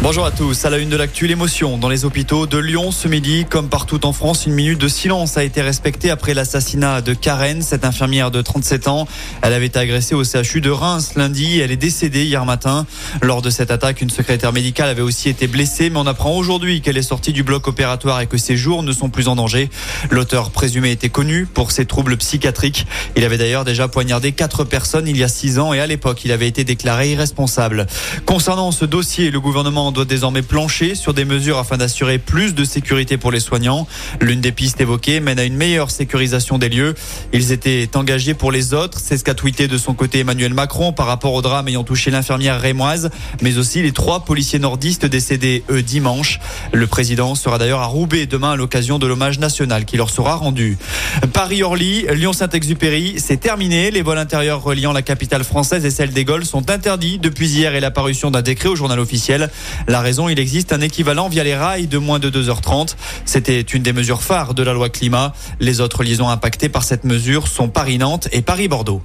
Bonjour à tous. À la une de l'actu, l'émotion dans les hôpitaux de Lyon ce midi. Comme partout en France, une minute de silence a été respectée après l'assassinat de Karen, cette infirmière de 37 ans. Elle avait été agressée au CHU de Reims lundi. Elle est décédée hier matin. Lors de cette attaque, une secrétaire médicale avait aussi été blessée, mais on apprend aujourd'hui qu'elle est sortie du bloc opératoire et que ses jours ne sont plus en danger. L'auteur présumé était connu pour ses troubles psychiatriques. Il avait d'ailleurs déjà poignardé quatre personnes il y a six ans et à l'époque, il avait été déclaré irresponsable. Concernant ce dossier, le gouvernement doit désormais plancher sur des mesures afin d'assurer plus de sécurité pour les soignants. L'une des pistes évoquées mène à une meilleure sécurisation des lieux. Ils étaient engagés pour les autres. C'est ce qu'a tweeté de son côté Emmanuel Macron par rapport au drame ayant touché l'infirmière rémoise, mais aussi les trois policiers nordistes décédés eux dimanche. Le président sera d'ailleurs à Roubaix demain à l'occasion de l'hommage national qui leur sera rendu. Paris-Orly, Lyon-Saint-Exupéry, c'est terminé. Les vols intérieurs reliant la capitale française et celle des Gaules sont interdits depuis hier et l'apparition d'un décret au journal officiel. La raison, il existe un équivalent via les rails de moins de 2h30. C'était une des mesures phares de la loi climat. Les autres liaisons impactées par cette mesure sont Paris-Nantes et Paris-Bordeaux.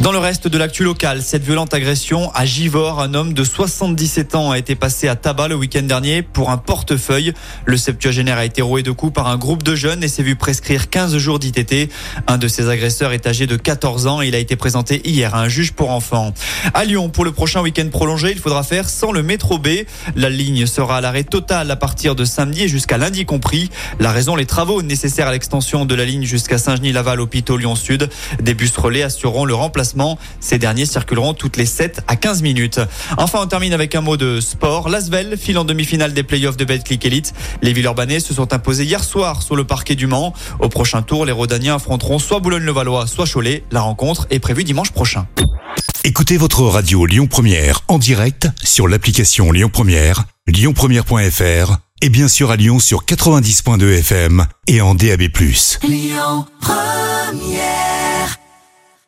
Dans le reste de l'actu local, cette violente agression à Givor, un homme de 77 ans a été passé à tabac le week-end dernier pour un portefeuille. Le septuagénaire a été roué de coups par un groupe de jeunes et s'est vu prescrire 15 jours d'ITT. Un de ses agresseurs est âgé de 14 ans et il a été présenté hier à un juge pour enfants. À Lyon, pour le prochain week-end prolongé, il faudra faire sans le métro B. La ligne sera à l'arrêt total à partir de samedi et jusqu'à lundi compris. La raison, les travaux nécessaires à l'extension de la ligne jusqu'à Saint-Genis-Laval, hôpital Lyon-Sud. Des bus relais assureront le remplacement ces derniers circuleront toutes les 7 à 15 minutes. Enfin, on termine avec un mot de sport. L'Asvel file en demi-finale des playoffs de Betclic Elite. Les Villeurbanais se sont imposés hier soir sur le parquet du Mans. Au prochain tour, les Rodaniens affronteront soit Boulogne-le-Valois, soit Cholet. La rencontre est prévue dimanche prochain. Écoutez votre radio Lyon Première en direct sur l'application Lyon Première, lyonpremière.fr et bien sûr à Lyon sur 90.2 FM et en DAB+. Lyon Première